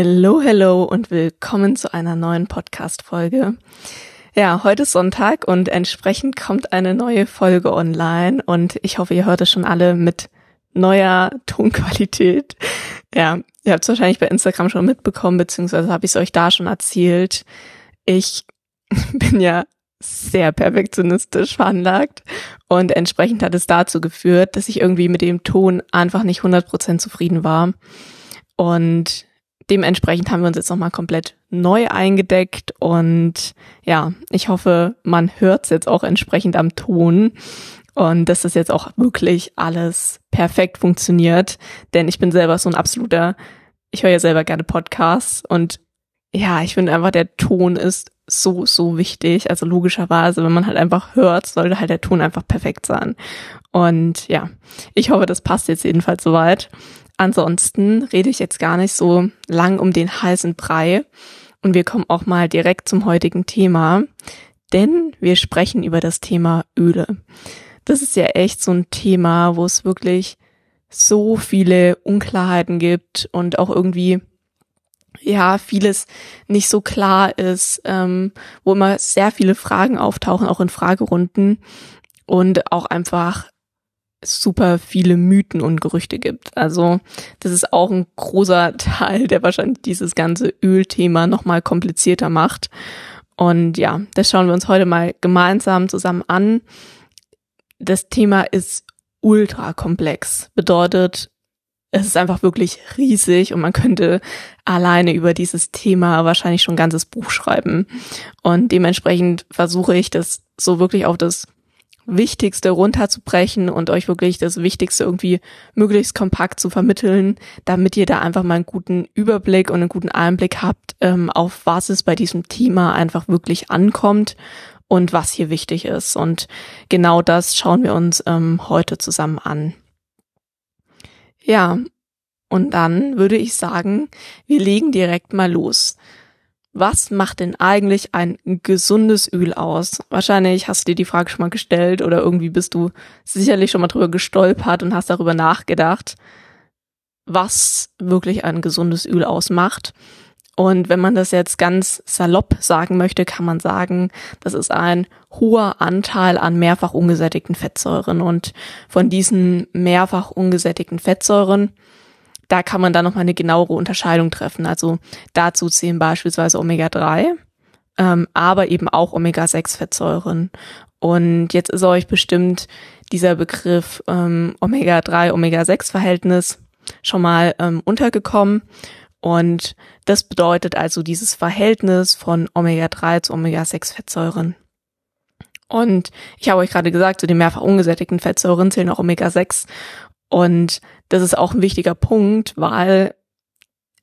Hello, hello und willkommen zu einer neuen Podcast-Folge. Ja, heute ist Sonntag und entsprechend kommt eine neue Folge online und ich hoffe, ihr hört es schon alle mit neuer Tonqualität. Ja, ihr habt es wahrscheinlich bei Instagram schon mitbekommen, beziehungsweise habe ich es euch da schon erzählt. Ich bin ja sehr perfektionistisch veranlagt und entsprechend hat es dazu geführt, dass ich irgendwie mit dem Ton einfach nicht 100% zufrieden war. Und dementsprechend haben wir uns jetzt nochmal komplett neu eingedeckt und ja, ich hoffe, man hört es jetzt auch entsprechend am Ton und dass das jetzt auch wirklich alles perfekt funktioniert, denn ich bin selber so ein absoluter, ich höre ja selber gerne Podcasts und ja, ich finde einfach, der Ton ist so, so wichtig. Also logischerweise, wenn man halt einfach hört, sollte halt der Ton einfach perfekt sein. Und ja, ich hoffe, das passt jetzt jedenfalls soweit. Ansonsten rede ich jetzt gar nicht so lang um den heißen Brei. Und wir kommen auch mal direkt zum heutigen Thema, denn wir sprechen über das Thema Öle. Das ist ja echt so ein Thema, wo es wirklich so viele Unklarheiten gibt und auch irgendwie ja vieles nicht so klar ist, ähm, wo immer sehr viele Fragen auftauchen, auch in Fragerunden. Und auch einfach super viele Mythen und Gerüchte gibt. Also das ist auch ein großer Teil, der wahrscheinlich dieses ganze Ölthema nochmal komplizierter macht. Und ja, das schauen wir uns heute mal gemeinsam zusammen an. Das Thema ist ultra komplex. Bedeutet, es ist einfach wirklich riesig und man könnte alleine über dieses Thema wahrscheinlich schon ein ganzes Buch schreiben. Und dementsprechend versuche ich das so wirklich auf das Wichtigste runterzubrechen und euch wirklich das Wichtigste irgendwie möglichst kompakt zu vermitteln, damit ihr da einfach mal einen guten Überblick und einen guten Einblick habt, ähm, auf was es bei diesem Thema einfach wirklich ankommt und was hier wichtig ist. Und genau das schauen wir uns ähm, heute zusammen an. Ja, und dann würde ich sagen, wir legen direkt mal los was macht denn eigentlich ein gesundes Öl aus? Wahrscheinlich hast du dir die Frage schon mal gestellt oder irgendwie bist du sicherlich schon mal drüber gestolpert und hast darüber nachgedacht, was wirklich ein gesundes Öl ausmacht. Und wenn man das jetzt ganz salopp sagen möchte, kann man sagen, das ist ein hoher Anteil an mehrfach ungesättigten Fettsäuren. Und von diesen mehrfach ungesättigten Fettsäuren da kann man dann nochmal eine genauere Unterscheidung treffen. Also dazu zählen beispielsweise Omega-3, ähm, aber eben auch Omega-6-Fettsäuren. Und jetzt ist euch bestimmt dieser Begriff ähm, Omega-3, Omega-6-Verhältnis schon mal ähm, untergekommen. Und das bedeutet also dieses Verhältnis von Omega-3 zu Omega-6-Fettsäuren. Und ich habe euch gerade gesagt, zu den mehrfach ungesättigten Fettsäuren zählen auch Omega-6. Und das ist auch ein wichtiger Punkt, weil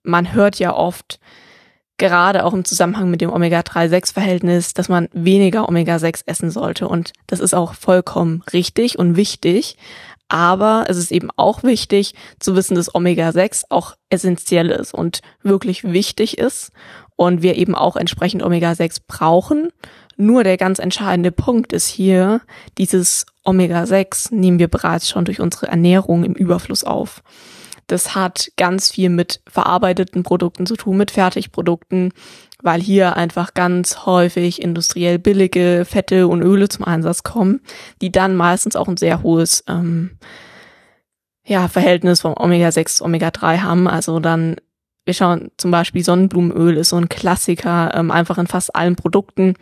man hört ja oft, gerade auch im Zusammenhang mit dem Omega-3-6-Verhältnis, dass man weniger Omega-6 essen sollte. Und das ist auch vollkommen richtig und wichtig. Aber es ist eben auch wichtig zu wissen, dass Omega-6 auch essentiell ist und wirklich wichtig ist und wir eben auch entsprechend Omega-6 brauchen. Nur der ganz entscheidende Punkt ist hier, dieses Omega-6 nehmen wir bereits schon durch unsere Ernährung im Überfluss auf. Das hat ganz viel mit verarbeiteten Produkten zu tun, mit Fertigprodukten, weil hier einfach ganz häufig industriell billige Fette und Öle zum Einsatz kommen, die dann meistens auch ein sehr hohes ähm, ja, Verhältnis vom Omega-6 zu Omega-3 haben. Also dann, wir schauen zum Beispiel Sonnenblumenöl ist so ein Klassiker, ähm, einfach in fast allen Produkten.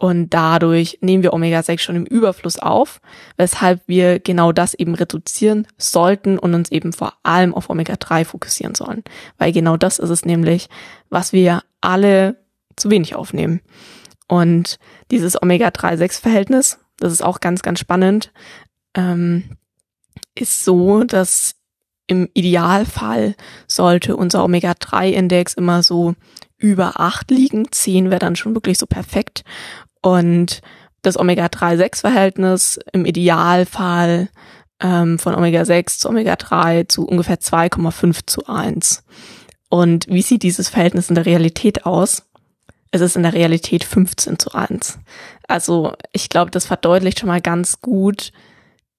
Und dadurch nehmen wir Omega-6 schon im Überfluss auf, weshalb wir genau das eben reduzieren sollten und uns eben vor allem auf Omega-3 fokussieren sollen. Weil genau das ist es nämlich, was wir alle zu wenig aufnehmen. Und dieses Omega-3-6-Verhältnis, das ist auch ganz, ganz spannend, ähm, ist so, dass im Idealfall sollte unser Omega-3-Index immer so über acht liegen. Zehn wäre dann schon wirklich so perfekt. Und das Omega-3-6-Verhältnis im Idealfall ähm, von Omega-6 zu Omega-3 zu ungefähr 2,5 zu 1. Und wie sieht dieses Verhältnis in der Realität aus? Es ist in der Realität 15 zu 1. Also ich glaube, das verdeutlicht schon mal ganz gut,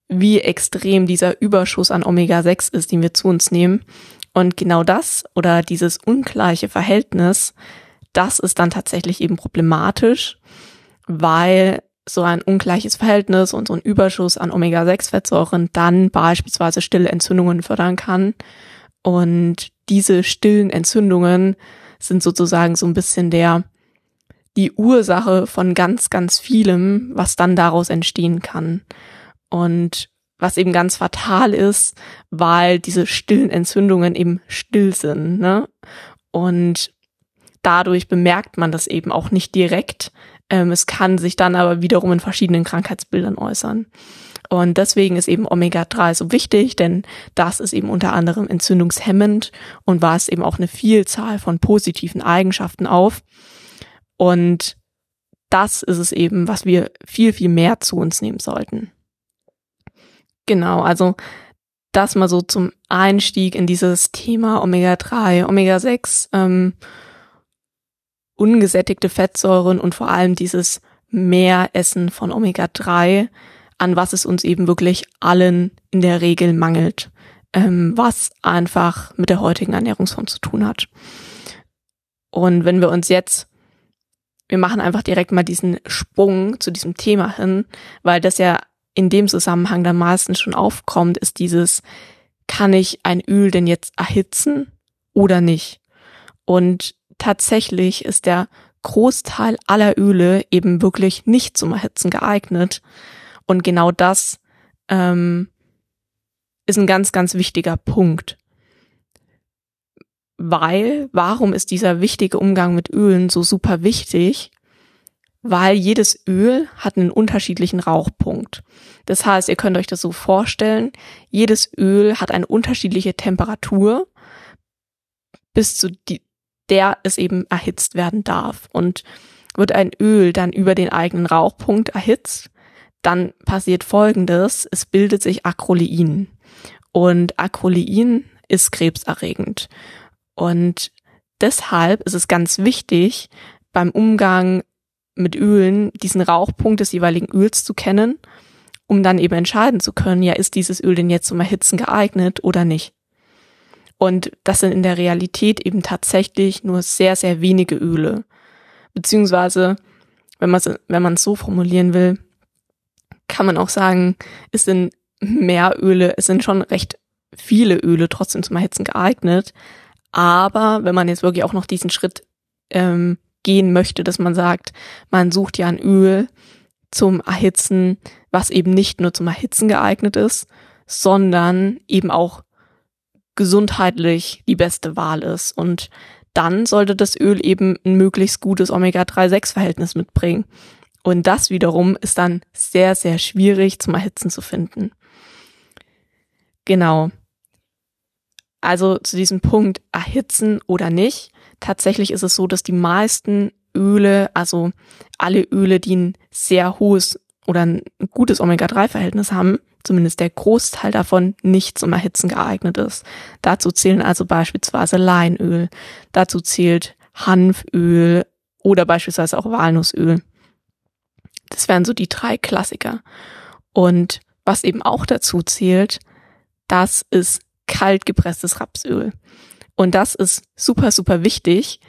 wie extrem dieser Überschuss an Omega-6 ist, den wir zu uns nehmen. Und genau das oder dieses ungleiche Verhältnis, das ist dann tatsächlich eben problematisch, weil so ein ungleiches Verhältnis und so ein Überschuss an Omega-6-Fettsäuren dann beispielsweise stille Entzündungen fördern kann. Und diese stillen Entzündungen sind sozusagen so ein bisschen der, die Ursache von ganz, ganz vielem, was dann daraus entstehen kann. Und was eben ganz fatal ist, weil diese stillen Entzündungen eben still sind. Ne? Und dadurch bemerkt man das eben auch nicht direkt. Ähm, es kann sich dann aber wiederum in verschiedenen Krankheitsbildern äußern. Und deswegen ist eben Omega-3 so wichtig, denn das ist eben unter anderem entzündungshemmend und weist eben auch eine Vielzahl von positiven Eigenschaften auf. Und das ist es eben, was wir viel, viel mehr zu uns nehmen sollten. Genau, also das mal so zum Einstieg in dieses Thema Omega-3, Omega-6, ähm, ungesättigte Fettsäuren und vor allem dieses Mehressen von Omega-3, an was es uns eben wirklich allen in der Regel mangelt, ähm, was einfach mit der heutigen Ernährungsform zu tun hat. Und wenn wir uns jetzt, wir machen einfach direkt mal diesen Sprung zu diesem Thema hin, weil das ja in dem Zusammenhang dann meistens schon aufkommt, ist dieses, kann ich ein Öl denn jetzt erhitzen oder nicht? Und tatsächlich ist der Großteil aller Öle eben wirklich nicht zum Erhitzen geeignet. Und genau das ähm, ist ein ganz, ganz wichtiger Punkt. Weil, warum ist dieser wichtige Umgang mit Ölen so super wichtig? weil jedes Öl hat einen unterschiedlichen Rauchpunkt. Das heißt, ihr könnt euch das so vorstellen, jedes Öl hat eine unterschiedliche Temperatur, bis zu die, der es eben erhitzt werden darf. Und wird ein Öl dann über den eigenen Rauchpunkt erhitzt, dann passiert Folgendes, es bildet sich Acrolein. Und Acrolein ist krebserregend. Und deshalb ist es ganz wichtig, beim Umgang mit Ölen diesen Rauchpunkt des jeweiligen Öls zu kennen, um dann eben entscheiden zu können, ja, ist dieses Öl denn jetzt zum Erhitzen geeignet oder nicht. Und das sind in der Realität eben tatsächlich nur sehr, sehr wenige Öle. Beziehungsweise, wenn man es wenn man so formulieren will, kann man auch sagen, es sind mehr Öle, es sind schon recht viele Öle trotzdem zum Erhitzen geeignet. Aber wenn man jetzt wirklich auch noch diesen Schritt ähm, gehen möchte, dass man sagt, man sucht ja ein Öl zum Erhitzen, was eben nicht nur zum Erhitzen geeignet ist, sondern eben auch gesundheitlich die beste Wahl ist. Und dann sollte das Öl eben ein möglichst gutes Omega-3-6-Verhältnis mitbringen. Und das wiederum ist dann sehr, sehr schwierig zum Erhitzen zu finden. Genau. Also zu diesem Punkt erhitzen oder nicht tatsächlich ist es so, dass die meisten Öle, also alle Öle, die ein sehr hohes oder ein gutes Omega-3-Verhältnis haben, zumindest der Großteil davon nicht zum Erhitzen geeignet ist. Dazu zählen also beispielsweise Leinöl, dazu zählt Hanföl oder beispielsweise auch Walnussöl. Das wären so die drei Klassiker. Und was eben auch dazu zählt, das ist kalt gepresstes Rapsöl. Und das ist super, super wichtig,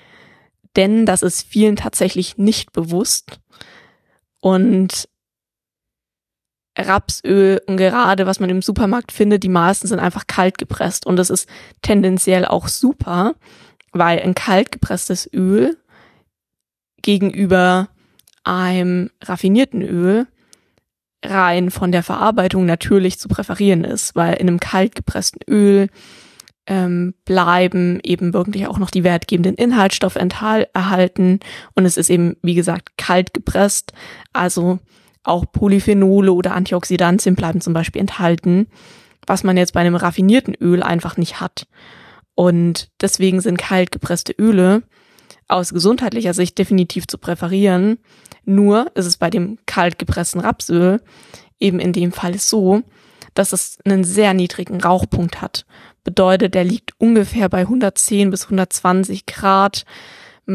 denn das ist vielen tatsächlich nicht bewusst. Und Rapsöl und gerade was man im Supermarkt findet, die meisten sind einfach kalt gepresst. Und das ist tendenziell auch super, weil ein kalt gepresstes Öl gegenüber einem raffinierten Öl rein von der Verarbeitung natürlich zu präferieren ist, weil in einem kalt gepressten Öl ähm, bleiben eben wirklich auch noch die wertgebenden Inhaltsstoffe erhalten und es ist eben, wie gesagt, kalt gepresst, also auch Polyphenole oder Antioxidantien bleiben zum Beispiel enthalten, was man jetzt bei einem raffinierten Öl einfach nicht hat. Und deswegen sind kalt gepresste Öle aus gesundheitlicher Sicht definitiv zu präferieren. Nur ist es bei dem kalt gepressten Rapsöl eben in dem Fall so, dass es einen sehr niedrigen Rauchpunkt hat bedeutet, der liegt ungefähr bei 110 bis 120 Grad.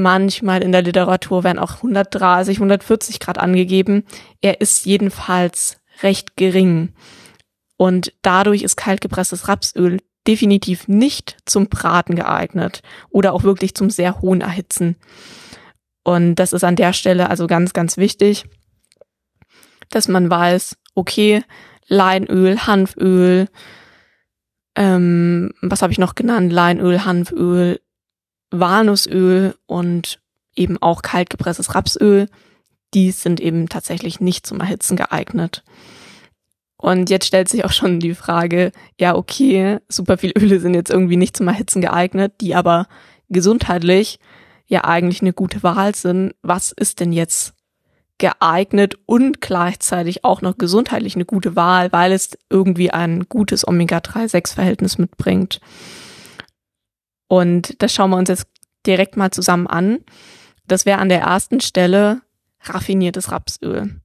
Manchmal in der Literatur werden auch 130, 140 Grad angegeben. Er ist jedenfalls recht gering. Und dadurch ist kaltgepresstes Rapsöl definitiv nicht zum Braten geeignet oder auch wirklich zum sehr hohen Erhitzen. Und das ist an der Stelle also ganz, ganz wichtig, dass man weiß, okay, Leinöl, Hanföl, ähm, was habe ich noch genannt? Leinöl, Hanföl, Walnussöl und eben auch kaltgepresstes Rapsöl. Die sind eben tatsächlich nicht zum Erhitzen geeignet. Und jetzt stellt sich auch schon die Frage, ja, okay, super viele Öle sind jetzt irgendwie nicht zum Erhitzen geeignet, die aber gesundheitlich ja eigentlich eine gute Wahl sind. Was ist denn jetzt geeignet und gleichzeitig auch noch gesundheitlich eine gute Wahl, weil es irgendwie ein gutes Omega-3-6-Verhältnis mitbringt? Und das schauen wir uns jetzt direkt mal zusammen an. Das wäre an der ersten Stelle raffiniertes Rapsöl.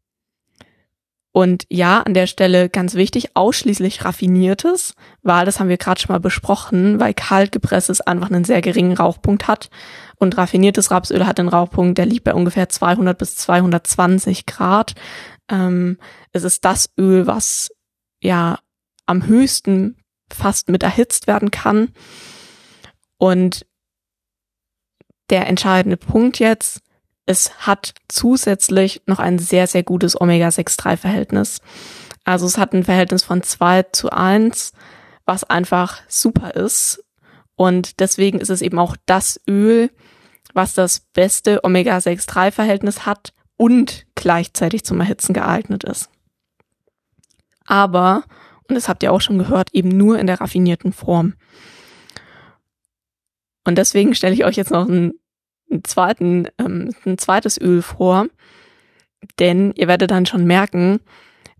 Und ja, an der Stelle ganz wichtig, ausschließlich raffiniertes, weil das haben wir gerade schon mal besprochen, weil kaltgepresstes einfach einen sehr geringen Rauchpunkt hat und raffiniertes Rapsöl hat einen Rauchpunkt, der liegt bei ungefähr 200 bis 220 Grad. Ähm, es ist das Öl, was ja am höchsten fast mit erhitzt werden kann. Und der entscheidende Punkt jetzt, es hat zusätzlich noch ein sehr, sehr gutes Omega-6-3-Verhältnis. Also es hat ein Verhältnis von 2 zu 1, was einfach super ist. Und deswegen ist es eben auch das Öl, was das beste Omega-6-3-Verhältnis hat und gleichzeitig zum Erhitzen geeignet ist. Aber, und das habt ihr auch schon gehört, eben nur in der raffinierten Form. Und deswegen stelle ich euch jetzt noch ein einen zweiten, ähm, ein zweites Öl vor, denn ihr werdet dann schon merken,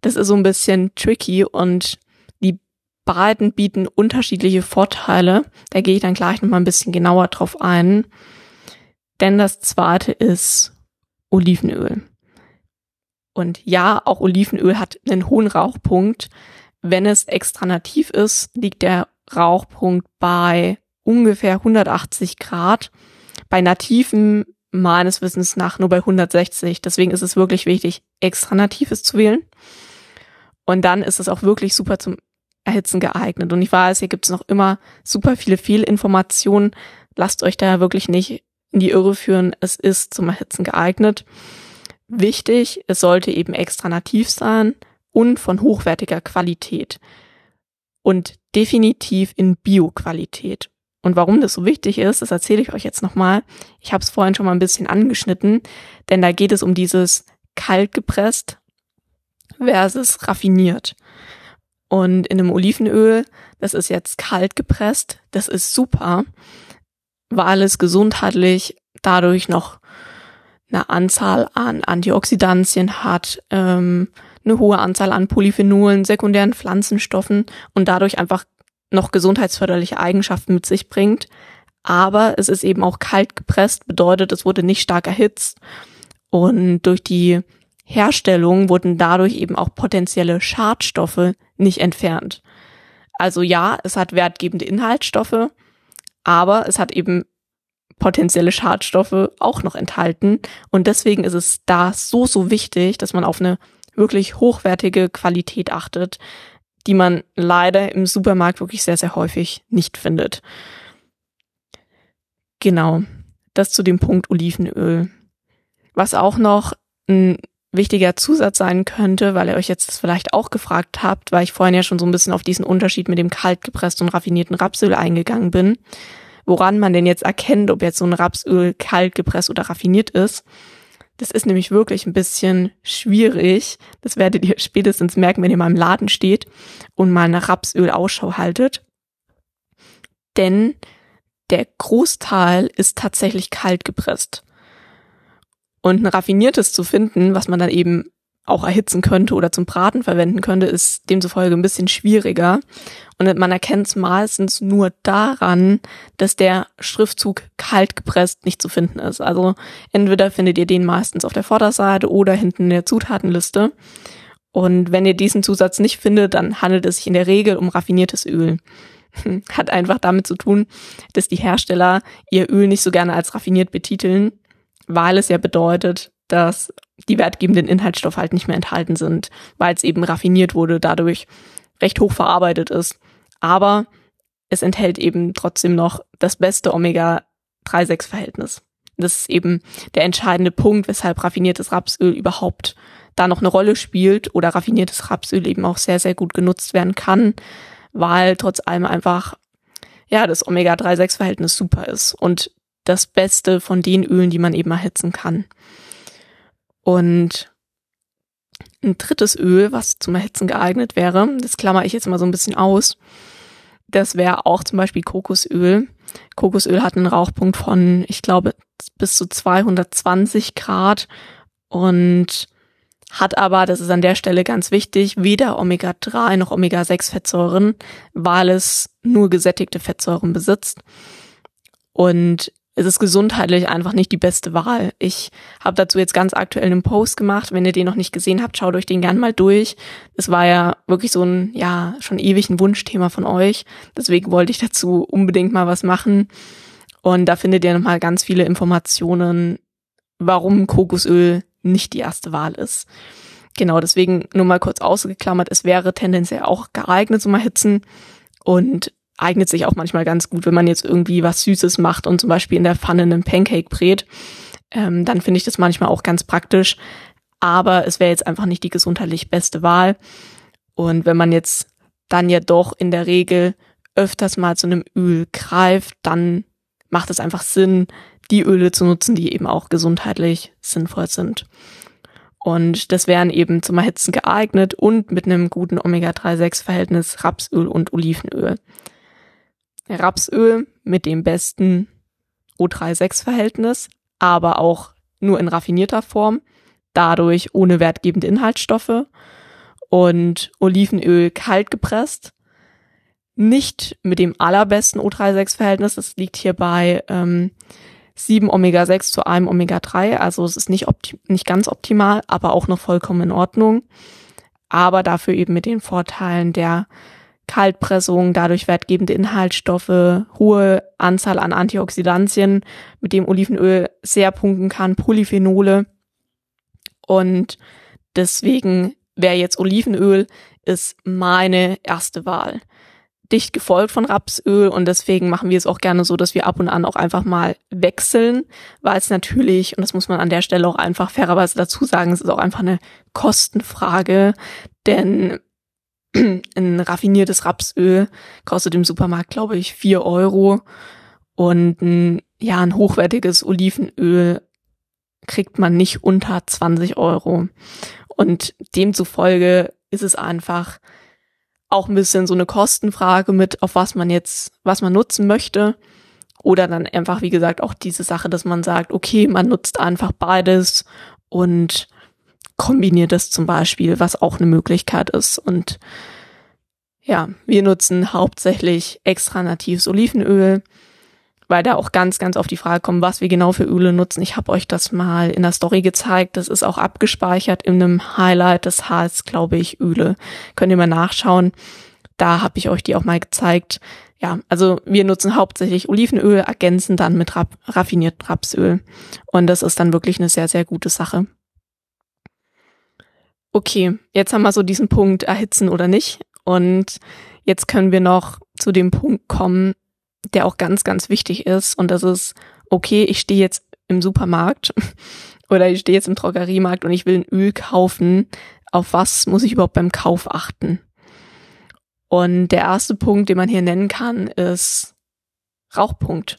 das ist so ein bisschen tricky und die beiden bieten unterschiedliche Vorteile. Da gehe ich dann gleich nochmal ein bisschen genauer drauf ein. Denn das zweite ist Olivenöl. Und ja, auch Olivenöl hat einen hohen Rauchpunkt. Wenn es extra nativ ist, liegt der Rauchpunkt bei ungefähr 180 Grad bei nativen meines Wissens nach nur bei 160. Deswegen ist es wirklich wichtig, extra natives zu wählen. Und dann ist es auch wirklich super zum Erhitzen geeignet. Und ich weiß, hier gibt es noch immer super viele Fehlinformationen. Lasst euch da wirklich nicht in die Irre führen. Es ist zum Erhitzen geeignet. Wichtig, es sollte eben extra nativ sein und von hochwertiger Qualität. Und definitiv in Bio-Qualität. Und warum das so wichtig ist, das erzähle ich euch jetzt nochmal. Ich habe es vorhin schon mal ein bisschen angeschnitten, denn da geht es um dieses kalt gepresst versus raffiniert. Und in einem Olivenöl, das ist jetzt kalt gepresst, das ist super, weil es gesundheitlich dadurch noch eine Anzahl an Antioxidantien hat, ähm, eine hohe Anzahl an Polyphenolen, sekundären Pflanzenstoffen und dadurch einfach noch gesundheitsförderliche Eigenschaften mit sich bringt. Aber es ist eben auch kalt gepresst, bedeutet, es wurde nicht stark erhitzt. Und durch die Herstellung wurden dadurch eben auch potenzielle Schadstoffe nicht entfernt. Also ja, es hat wertgebende Inhaltsstoffe, aber es hat eben potenzielle Schadstoffe auch noch enthalten. Und deswegen ist es da so, so wichtig, dass man auf eine wirklich hochwertige Qualität achtet, die man leider im Supermarkt wirklich sehr, sehr häufig nicht findet. Genau, das zu dem Punkt Olivenöl. Was auch noch ein wichtiger Zusatz sein könnte, weil ihr euch jetzt vielleicht auch gefragt habt, weil ich vorhin ja schon so ein bisschen auf diesen Unterschied mit dem kaltgepressten und raffinierten Rapsöl eingegangen bin, woran man denn jetzt erkennt, ob jetzt so ein Rapsöl kalt gepresst oder raffiniert ist. Das ist nämlich wirklich ein bisschen schwierig. Das werdet ihr spätestens merken, wenn ihr mal im Laden steht und mal nach Rapsöl Ausschau haltet. Denn der Großteil ist tatsächlich kalt gepresst. Und ein raffiniertes zu finden, was man dann eben auch erhitzen könnte oder zum Braten verwenden könnte, ist demzufolge ein bisschen schwieriger. Und man erkennt es meistens nur daran, dass der Schriftzug kalt gepresst nicht zu finden ist. Also entweder findet ihr den meistens auf der Vorderseite oder hinten in der Zutatenliste. Und wenn ihr diesen Zusatz nicht findet, dann handelt es sich in der Regel um raffiniertes Öl. Hat einfach damit zu tun, dass die Hersteller ihr Öl nicht so gerne als raffiniert betiteln, weil es ja bedeutet, dass die wertgebenden Inhaltsstoffe halt nicht mehr enthalten sind, weil es eben raffiniert wurde, dadurch recht hoch verarbeitet ist. Aber es enthält eben trotzdem noch das beste Omega-3-6-Verhältnis. Das ist eben der entscheidende Punkt, weshalb raffiniertes Rapsöl überhaupt da noch eine Rolle spielt oder raffiniertes Rapsöl eben auch sehr, sehr gut genutzt werden kann, weil trotz allem einfach, ja, das Omega-3-6-Verhältnis super ist und das Beste von den Ölen, die man eben erhitzen kann. Und ein drittes Öl, was zum Erhitzen geeignet wäre, das klammer ich jetzt mal so ein bisschen aus, das wäre auch zum Beispiel Kokosöl. Kokosöl hat einen Rauchpunkt von, ich glaube, bis zu 220 Grad und hat aber, das ist an der Stelle ganz wichtig, weder Omega-3 noch Omega-6-Fettsäuren, weil es nur gesättigte Fettsäuren besitzt. Und es ist gesundheitlich einfach nicht die beste Wahl. Ich habe dazu jetzt ganz aktuell einen Post gemacht. Wenn ihr den noch nicht gesehen habt, schaut euch den gern mal durch. Es war ja wirklich so ein, ja, schon ewig ein Wunschthema von euch. Deswegen wollte ich dazu unbedingt mal was machen. Und da findet ihr nochmal ganz viele Informationen, warum Kokosöl nicht die erste Wahl ist. Genau, deswegen nur mal kurz ausgeklammert, es wäre tendenziell auch geeignet zum Erhitzen und eignet sich auch manchmal ganz gut, wenn man jetzt irgendwie was Süßes macht und zum Beispiel in der Pfanne einen Pancake brät. Ähm, dann finde ich das manchmal auch ganz praktisch. Aber es wäre jetzt einfach nicht die gesundheitlich beste Wahl. Und wenn man jetzt dann ja doch in der Regel öfters mal zu einem Öl greift, dann macht es einfach Sinn, die Öle zu nutzen, die eben auch gesundheitlich sinnvoll sind. Und das wären eben zum Erhitzen geeignet und mit einem guten Omega-3-6-Verhältnis Rapsöl und Olivenöl. Rapsöl mit dem besten O3-6-Verhältnis, aber auch nur in raffinierter Form, dadurch ohne wertgebende Inhaltsstoffe und Olivenöl kalt gepresst, nicht mit dem allerbesten O3-6-Verhältnis, das liegt hier bei ähm, 7 Omega-6 zu einem Omega-3, also es ist nicht, nicht ganz optimal, aber auch noch vollkommen in Ordnung, aber dafür eben mit den Vorteilen der Kaltpressung, dadurch wertgebende Inhaltsstoffe, hohe Anzahl an Antioxidantien, mit dem Olivenöl sehr punkten kann, Polyphenole. Und deswegen wäre jetzt Olivenöl ist meine erste Wahl. Dicht gefolgt von Rapsöl und deswegen machen wir es auch gerne so, dass wir ab und an auch einfach mal wechseln, weil es natürlich, und das muss man an der Stelle auch einfach fairerweise dazu sagen, es ist auch einfach eine Kostenfrage, denn ein raffiniertes Rapsöl kostet im Supermarkt, glaube ich, vier Euro. Und ein, ja, ein hochwertiges Olivenöl kriegt man nicht unter 20 Euro. Und demzufolge ist es einfach auch ein bisschen so eine Kostenfrage mit, auf was man jetzt, was man nutzen möchte. Oder dann einfach, wie gesagt, auch diese Sache, dass man sagt, okay, man nutzt einfach beides und kombiniert das zum Beispiel, was auch eine Möglichkeit ist. Und ja, wir nutzen hauptsächlich extra natives Olivenöl, weil da auch ganz, ganz auf die Frage kommt, was wir genau für Öle nutzen. Ich habe euch das mal in der Story gezeigt. Das ist auch abgespeichert in einem Highlight. Das heißt, glaube ich, Öle. Könnt ihr mal nachschauen. Da habe ich euch die auch mal gezeigt. Ja, also wir nutzen hauptsächlich Olivenöl, ergänzen dann mit raffiniertem Rapsöl. Und das ist dann wirklich eine sehr, sehr gute Sache. Okay, jetzt haben wir so diesen Punkt erhitzen oder nicht. Und jetzt können wir noch zu dem Punkt kommen, der auch ganz, ganz wichtig ist. Und das ist, okay, ich stehe jetzt im Supermarkt oder ich stehe jetzt im Drogeriemarkt und ich will ein Öl kaufen. Auf was muss ich überhaupt beim Kauf achten? Und der erste Punkt, den man hier nennen kann, ist Rauchpunkt.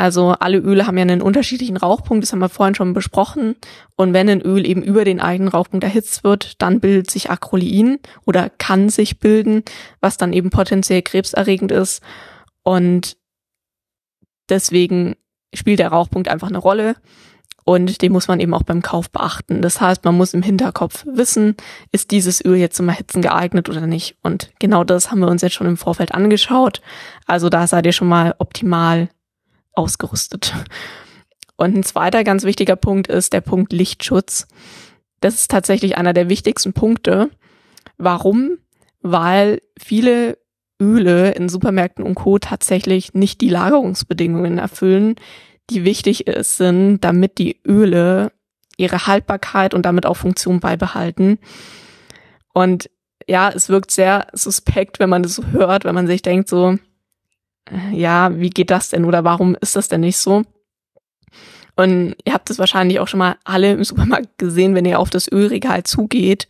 Also alle Öle haben ja einen unterschiedlichen Rauchpunkt, das haben wir vorhin schon besprochen. Und wenn ein Öl eben über den eigenen Rauchpunkt erhitzt wird, dann bildet sich Acrolein oder kann sich bilden, was dann eben potenziell krebserregend ist. Und deswegen spielt der Rauchpunkt einfach eine Rolle. Und den muss man eben auch beim Kauf beachten. Das heißt, man muss im Hinterkopf wissen, ist dieses Öl jetzt zum Erhitzen geeignet oder nicht. Und genau das haben wir uns jetzt schon im Vorfeld angeschaut. Also da seid ihr schon mal optimal ausgerüstet. Und ein zweiter ganz wichtiger Punkt ist der Punkt Lichtschutz. Das ist tatsächlich einer der wichtigsten Punkte. Warum? Weil viele Öle in Supermärkten und Co. tatsächlich nicht die Lagerungsbedingungen erfüllen, die wichtig sind, damit die Öle ihre Haltbarkeit und damit auch Funktion beibehalten. Und ja, es wirkt sehr suspekt, wenn man das so hört, wenn man sich denkt so, ja, wie geht das denn oder warum ist das denn nicht so? Und ihr habt es wahrscheinlich auch schon mal alle im Supermarkt gesehen, wenn ihr auf das Ölregal zugeht.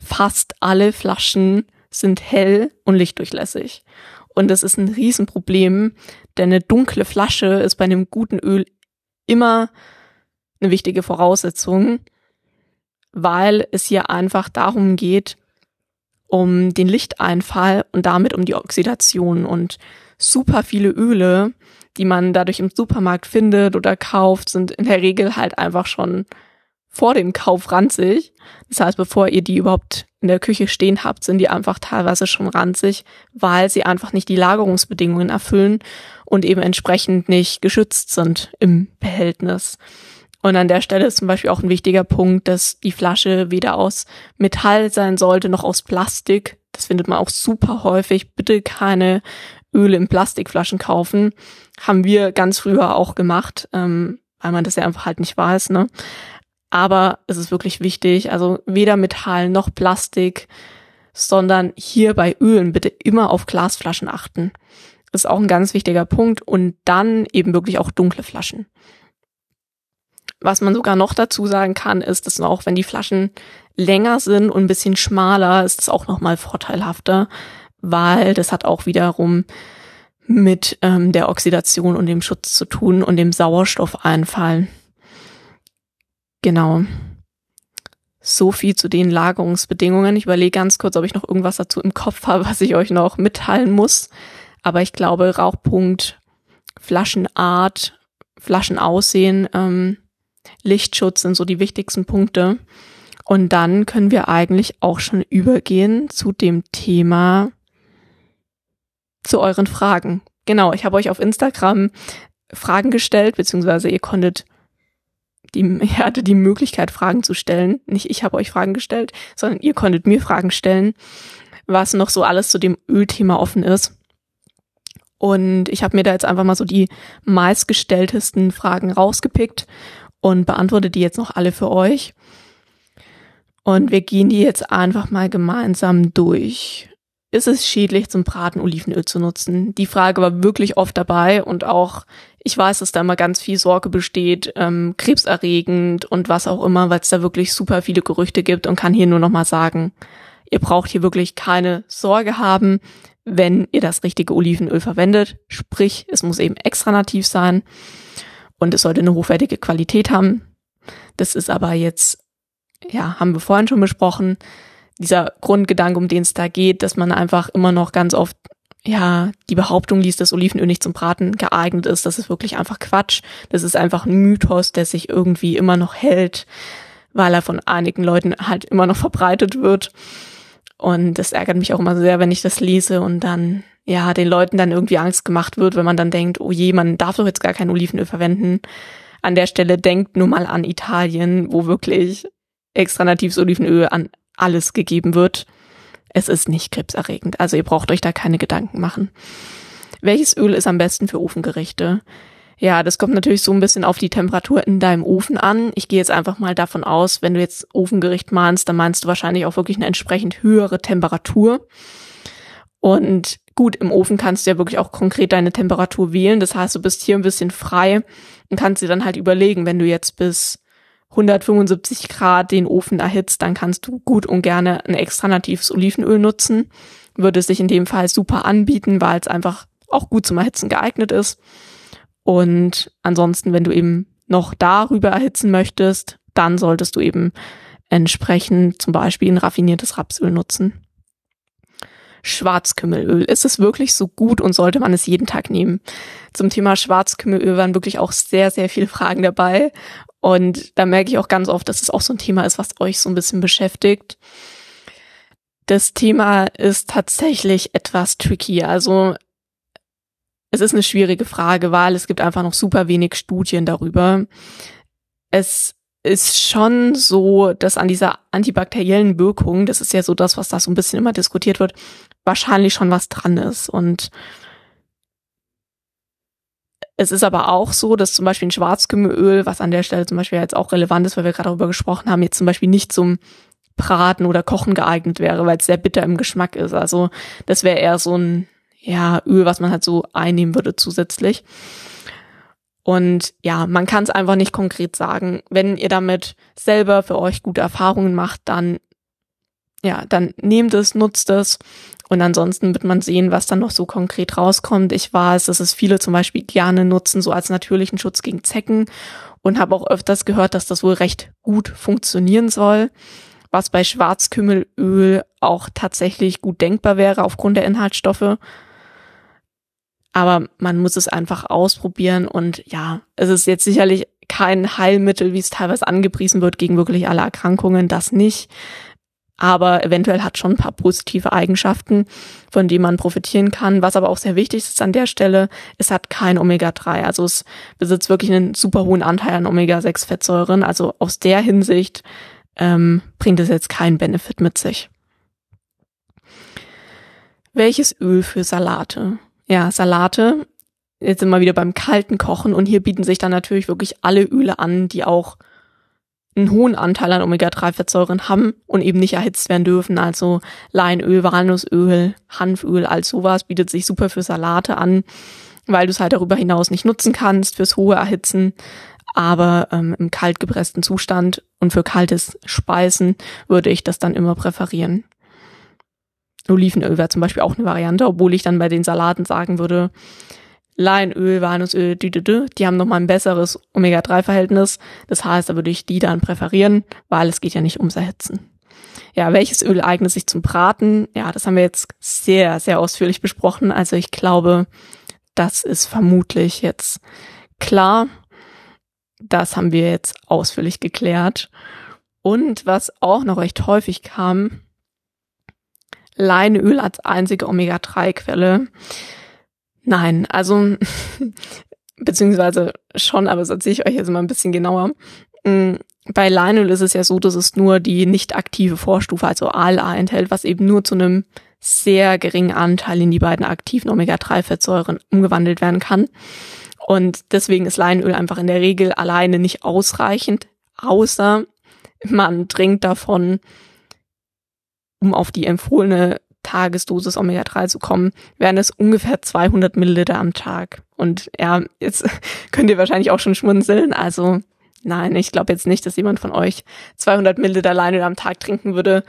Fast alle Flaschen sind hell und lichtdurchlässig. Und das ist ein Riesenproblem, denn eine dunkle Flasche ist bei einem guten Öl immer eine wichtige Voraussetzung, weil es hier einfach darum geht, um den Lichteinfall und damit um die Oxidation und super viele Öle, die man dadurch im Supermarkt findet oder kauft, sind in der Regel halt einfach schon vor dem Kauf ranzig. Das heißt, bevor ihr die überhaupt in der Küche stehen habt, sind die einfach teilweise schon ranzig, weil sie einfach nicht die Lagerungsbedingungen erfüllen und eben entsprechend nicht geschützt sind im Behältnis. Und an der Stelle ist zum Beispiel auch ein wichtiger Punkt, dass die Flasche weder aus Metall sein sollte noch aus Plastik. Das findet man auch super häufig. Bitte keine Öle in Plastikflaschen kaufen. Haben wir ganz früher auch gemacht, ähm, weil man das ja einfach halt nicht weiß. Ne? Aber es ist wirklich wichtig, also weder Metall noch Plastik, sondern hier bei Ölen bitte immer auf Glasflaschen achten. Ist auch ein ganz wichtiger Punkt. Und dann eben wirklich auch dunkle Flaschen. Was man sogar noch dazu sagen kann, ist, dass auch wenn die Flaschen länger sind und ein bisschen schmaler, ist es auch nochmal vorteilhafter, weil das hat auch wiederum mit ähm, der Oxidation und dem Schutz zu tun und dem Sauerstoffeinfall. Genau. So viel zu den Lagerungsbedingungen. Ich überlege ganz kurz, ob ich noch irgendwas dazu im Kopf habe, was ich euch noch mitteilen muss. Aber ich glaube, Rauchpunkt, Flaschenart, Flaschenaussehen, ähm, Lichtschutz sind so die wichtigsten Punkte. Und dann können wir eigentlich auch schon übergehen zu dem Thema, zu euren Fragen. Genau, ich habe euch auf Instagram Fragen gestellt, beziehungsweise ihr konntet die, ihr hattet die Möglichkeit, Fragen zu stellen. Nicht ich habe euch Fragen gestellt, sondern ihr konntet mir Fragen stellen, was noch so alles zu dem Ölthema offen ist. Und ich habe mir da jetzt einfach mal so die meistgestelltesten Fragen rausgepickt und beantworte die jetzt noch alle für euch. Und wir gehen die jetzt einfach mal gemeinsam durch. Ist es schädlich, zum Braten Olivenöl zu nutzen? Die Frage war wirklich oft dabei und auch, ich weiß, dass da immer ganz viel Sorge besteht, ähm, krebserregend und was auch immer, weil es da wirklich super viele Gerüchte gibt und kann hier nur nochmal sagen, ihr braucht hier wirklich keine Sorge haben, wenn ihr das richtige Olivenöl verwendet. Sprich, es muss eben extra nativ sein und es sollte eine hochwertige Qualität haben. Das ist aber jetzt, ja, haben wir vorhin schon besprochen, dieser Grundgedanke, um den es da geht, dass man einfach immer noch ganz oft ja, die Behauptung liest, dass Olivenöl nicht zum Braten geeignet ist, das ist wirklich einfach Quatsch. Das ist einfach ein Mythos, der sich irgendwie immer noch hält, weil er von einigen Leuten halt immer noch verbreitet wird. Und das ärgert mich auch immer sehr, wenn ich das lese und dann ja, den Leuten dann irgendwie Angst gemacht wird, wenn man dann denkt, oh je, man darf doch jetzt gar kein Olivenöl verwenden. An der Stelle denkt nur mal an Italien, wo wirklich extra natives Olivenöl an alles gegeben wird. Es ist nicht krebserregend, also ihr braucht euch da keine Gedanken machen. Welches Öl ist am besten für Ofengerichte? Ja, das kommt natürlich so ein bisschen auf die Temperatur in deinem Ofen an. Ich gehe jetzt einfach mal davon aus, wenn du jetzt Ofengericht meinst, dann meinst du wahrscheinlich auch wirklich eine entsprechend höhere Temperatur. Und gut, im Ofen kannst du ja wirklich auch konkret deine Temperatur wählen. Das heißt, du bist hier ein bisschen frei und kannst dir dann halt überlegen, wenn du jetzt bis 175 Grad den Ofen erhitzt, dann kannst du gut und gerne ein extra natives Olivenöl nutzen. Würde sich in dem Fall super anbieten, weil es einfach auch gut zum Erhitzen geeignet ist. Und ansonsten, wenn du eben noch darüber erhitzen möchtest, dann solltest du eben entsprechend zum Beispiel ein raffiniertes Rapsöl nutzen. Schwarzkümmelöl. Ist es wirklich so gut und sollte man es jeden Tag nehmen? Zum Thema Schwarzkümmelöl waren wirklich auch sehr, sehr viele Fragen dabei. Und da merke ich auch ganz oft, dass es auch so ein Thema ist, was euch so ein bisschen beschäftigt. Das Thema ist tatsächlich etwas tricky. Also es ist eine schwierige Frage, weil es gibt einfach noch super wenig Studien darüber. Es ist schon so, dass an dieser antibakteriellen Wirkung, das ist ja so das, was da so ein bisschen immer diskutiert wird, wahrscheinlich schon was dran ist. Und es ist aber auch so, dass zum Beispiel ein Schwarzkümmelöl, was an der Stelle zum Beispiel jetzt auch relevant ist, weil wir gerade darüber gesprochen haben, jetzt zum Beispiel nicht zum Braten oder Kochen geeignet wäre, weil es sehr bitter im Geschmack ist. Also das wäre eher so ein ja, Öl, was man halt so einnehmen würde zusätzlich. Und ja, man kann es einfach nicht konkret sagen. Wenn ihr damit selber für euch gute Erfahrungen macht, dann ja, dann nehmt es, nutzt es und ansonsten wird man sehen, was dann noch so konkret rauskommt. Ich weiß, dass es viele zum Beispiel gerne nutzen, so als natürlichen Schutz gegen Zecken und habe auch öfters gehört, dass das wohl recht gut funktionieren soll, was bei Schwarzkümmelöl auch tatsächlich gut denkbar wäre aufgrund der Inhaltsstoffe. Aber man muss es einfach ausprobieren und ja, es ist jetzt sicherlich kein Heilmittel, wie es teilweise angepriesen wird, gegen wirklich alle Erkrankungen, das nicht aber eventuell hat schon ein paar positive Eigenschaften, von denen man profitieren kann. Was aber auch sehr wichtig ist an der Stelle, es hat kein Omega-3. Also es besitzt wirklich einen super hohen Anteil an Omega-6-Fettsäuren. Also aus der Hinsicht ähm, bringt es jetzt keinen Benefit mit sich. Welches Öl für Salate? Ja, Salate, jetzt sind wir wieder beim kalten Kochen und hier bieten sich dann natürlich wirklich alle Öle an, die auch einen hohen Anteil an Omega-3-Fettsäuren haben und eben nicht erhitzt werden dürfen. Also Leinöl, Walnussöl, Hanföl, all sowas bietet sich super für Salate an, weil du es halt darüber hinaus nicht nutzen kannst fürs hohe Erhitzen. Aber ähm, im kaltgepressten Zustand und für kaltes Speisen würde ich das dann immer präferieren. Olivenöl wäre zum Beispiel auch eine Variante, obwohl ich dann bei den Salaten sagen würde, Leinöl, Walnussöl, die, haben nochmal ein besseres Omega-3-Verhältnis. Das heißt, da würde ich die dann präferieren, weil es geht ja nicht ums Erhitzen. Ja, welches Öl eignet sich zum Braten? Ja, das haben wir jetzt sehr, sehr ausführlich besprochen. Also ich glaube, das ist vermutlich jetzt klar. Das haben wir jetzt ausführlich geklärt. Und was auch noch recht häufig kam, Leinöl als einzige Omega-3-Quelle. Nein, also beziehungsweise schon, aber das erzähle ich euch jetzt mal ein bisschen genauer. Mm, bei Leinöl ist es ja so, dass es nur die nicht aktive Vorstufe, also ALA, enthält, was eben nur zu einem sehr geringen Anteil in die beiden aktiven Omega-3-Fettsäuren umgewandelt werden kann. Und deswegen ist Leinöl einfach in der Regel alleine nicht ausreichend, außer man trinkt davon, um auf die empfohlene Tagesdosis Omega-3 zu kommen, wären es ungefähr 200 Milliliter am Tag. Und ja, jetzt könnt ihr wahrscheinlich auch schon schmunzeln. Also nein, ich glaube jetzt nicht, dass jemand von euch 200 Milliliter Leinöl am Tag trinken würde.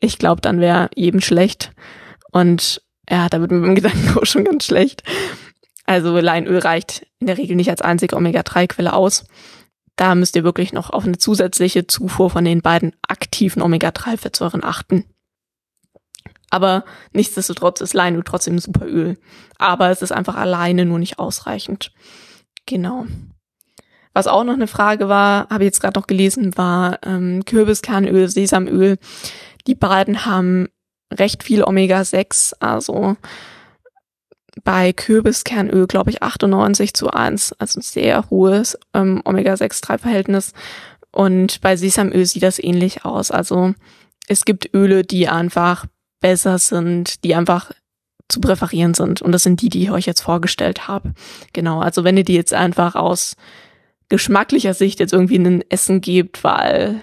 Ich glaube, dann wäre jedem schlecht. Und ja, da wird mit dem Gedanken auch schon ganz schlecht. Also Leinöl reicht in der Regel nicht als einzige Omega-3-Quelle aus. Da müsst ihr wirklich noch auf eine zusätzliche Zufuhr von den beiden aktiven Omega-3-Fettsäuren achten. Aber nichtsdestotrotz ist Leinöl trotzdem super Öl. Aber es ist einfach alleine nur nicht ausreichend. Genau. Was auch noch eine Frage war, habe ich jetzt gerade noch gelesen, war ähm, Kürbiskernöl, Sesamöl. Die beiden haben recht viel Omega-6, also bei Kürbiskernöl, glaube ich, 98 zu 1, also ein sehr hohes ähm, Omega-6-3-Verhältnis. Und bei Sesamöl sieht das ähnlich aus. Also es gibt Öle, die einfach besser sind, die einfach zu präferieren sind. Und das sind die, die ich euch jetzt vorgestellt habe. Genau, also wenn ihr die jetzt einfach aus geschmacklicher Sicht jetzt irgendwie in ein Essen gebt, weil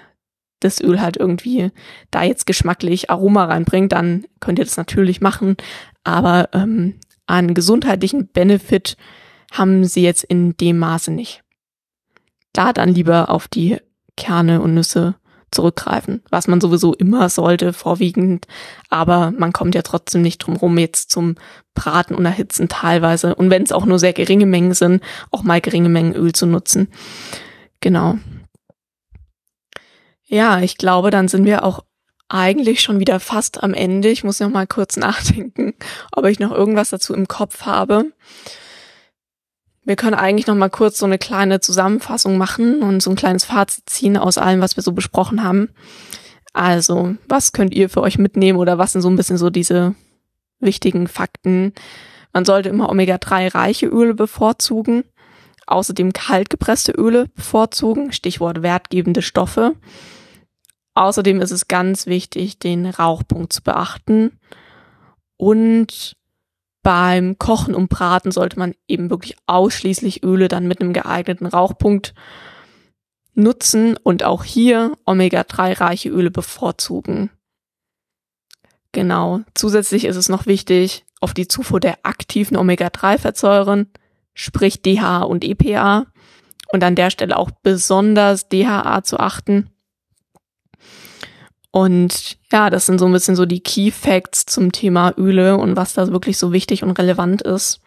das Öl halt irgendwie da jetzt geschmacklich Aroma reinbringt, dann könnt ihr das natürlich machen. Aber ähm, einen gesundheitlichen Benefit haben sie jetzt in dem Maße nicht. Da dann lieber auf die Kerne und Nüsse zurückgreifen, was man sowieso immer sollte, vorwiegend. Aber man kommt ja trotzdem nicht drum rum, jetzt zum Braten und Erhitzen teilweise. Und wenn es auch nur sehr geringe Mengen sind, auch mal geringe Mengen Öl zu nutzen. Genau. Ja, ich glaube, dann sind wir auch eigentlich schon wieder fast am Ende. Ich muss noch mal kurz nachdenken, ob ich noch irgendwas dazu im Kopf habe. Wir können eigentlich noch mal kurz so eine kleine Zusammenfassung machen und so ein kleines Fazit ziehen aus allem, was wir so besprochen haben. Also, was könnt ihr für euch mitnehmen oder was sind so ein bisschen so diese wichtigen Fakten? Man sollte immer Omega-3 reiche Öle bevorzugen, außerdem kaltgepresste Öle bevorzugen, Stichwort wertgebende Stoffe. Außerdem ist es ganz wichtig, den Rauchpunkt zu beachten und beim Kochen und Braten sollte man eben wirklich ausschließlich Öle dann mit einem geeigneten Rauchpunkt nutzen und auch hier Omega-3-reiche Öle bevorzugen. Genau. Zusätzlich ist es noch wichtig, auf die Zufuhr der aktiven Omega-3-Fettsäuren, sprich DHA und EPA. Und an der Stelle auch besonders DHA zu achten. Und ja, das sind so ein bisschen so die Key Facts zum Thema Öle und was da wirklich so wichtig und relevant ist.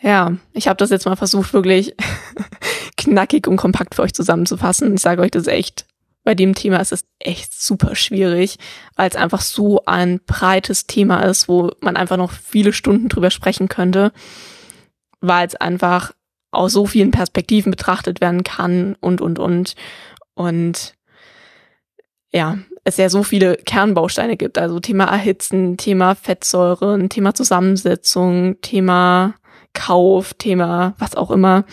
Ja, ich habe das jetzt mal versucht, wirklich knackig und kompakt für euch zusammenzufassen. Ich sage euch, das echt, bei dem Thema ist es echt super schwierig, weil es einfach so ein breites Thema ist, wo man einfach noch viele Stunden drüber sprechen könnte, weil es einfach aus so vielen Perspektiven betrachtet werden kann und, und, und. Und ja, es ja so viele Kernbausteine gibt. Also Thema Erhitzen, Thema Fettsäuren, Thema Zusammensetzung, Thema Kauf, Thema was auch immer.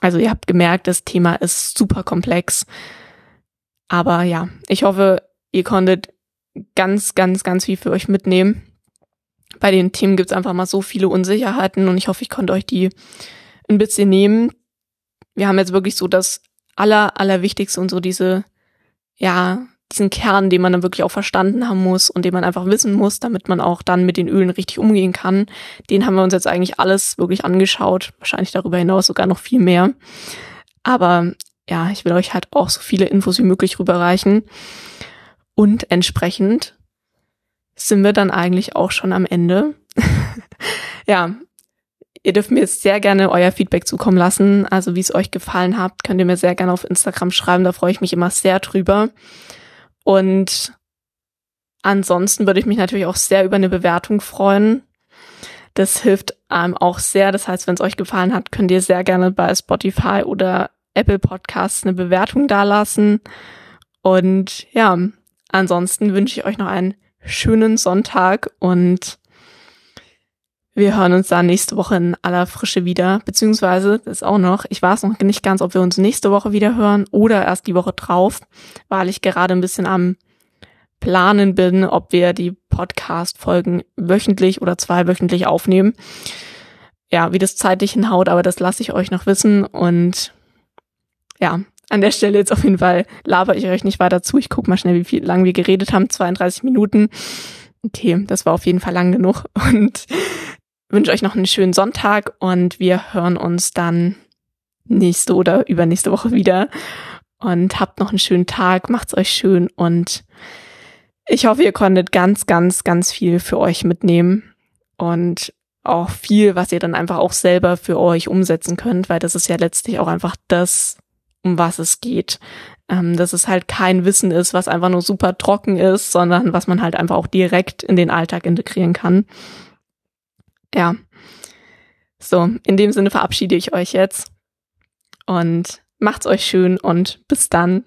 Also ihr habt gemerkt, das Thema ist super komplex. Aber ja, ich hoffe, ihr konntet ganz, ganz, ganz viel für euch mitnehmen. Bei den Themen gibt's einfach mal so viele Unsicherheiten und ich hoffe, ich konnte euch die ein bisschen nehmen. Wir haben jetzt wirklich so das aller, allerwichtigste und so diese, ja, diesen Kern, den man dann wirklich auch verstanden haben muss und den man einfach wissen muss, damit man auch dann mit den Ölen richtig umgehen kann. Den haben wir uns jetzt eigentlich alles wirklich angeschaut. Wahrscheinlich darüber hinaus sogar noch viel mehr. Aber ja, ich will euch halt auch so viele Infos wie möglich rüberreichen. Und entsprechend sind wir dann eigentlich auch schon am Ende. ja, ihr dürft mir sehr gerne euer Feedback zukommen lassen. Also wie es euch gefallen hat, könnt ihr mir sehr gerne auf Instagram schreiben. Da freue ich mich immer sehr drüber. Und ansonsten würde ich mich natürlich auch sehr über eine Bewertung freuen. Das hilft einem auch sehr. Das heißt, wenn es euch gefallen hat, könnt ihr sehr gerne bei Spotify oder Apple Podcasts eine Bewertung dalassen. Und ja, ansonsten wünsche ich euch noch einen schönen Sonntag und wir hören uns dann nächste Woche in aller Frische wieder, beziehungsweise das ist auch noch, ich weiß noch nicht ganz, ob wir uns nächste Woche wieder hören oder erst die Woche drauf, weil ich gerade ein bisschen am Planen bin, ob wir die Podcast-Folgen wöchentlich oder zweiwöchentlich aufnehmen. Ja, wie das zeitlich hinhaut, aber das lasse ich euch noch wissen und ja, an der Stelle jetzt auf jeden Fall laber ich euch nicht weiter zu. Ich guck mal schnell, wie viel lang wir geredet haben. 32 Minuten. Okay, das war auf jeden Fall lang genug. Und wünsche euch noch einen schönen Sonntag und wir hören uns dann nächste oder übernächste Woche wieder. Und habt noch einen schönen Tag, macht's euch schön und ich hoffe, ihr konntet ganz, ganz, ganz viel für euch mitnehmen und auch viel, was ihr dann einfach auch selber für euch umsetzen könnt, weil das ist ja letztlich auch einfach das, um was es geht. Ähm, dass es halt kein Wissen ist, was einfach nur super trocken ist, sondern was man halt einfach auch direkt in den Alltag integrieren kann. Ja. So, in dem Sinne verabschiede ich euch jetzt und macht's euch schön und bis dann.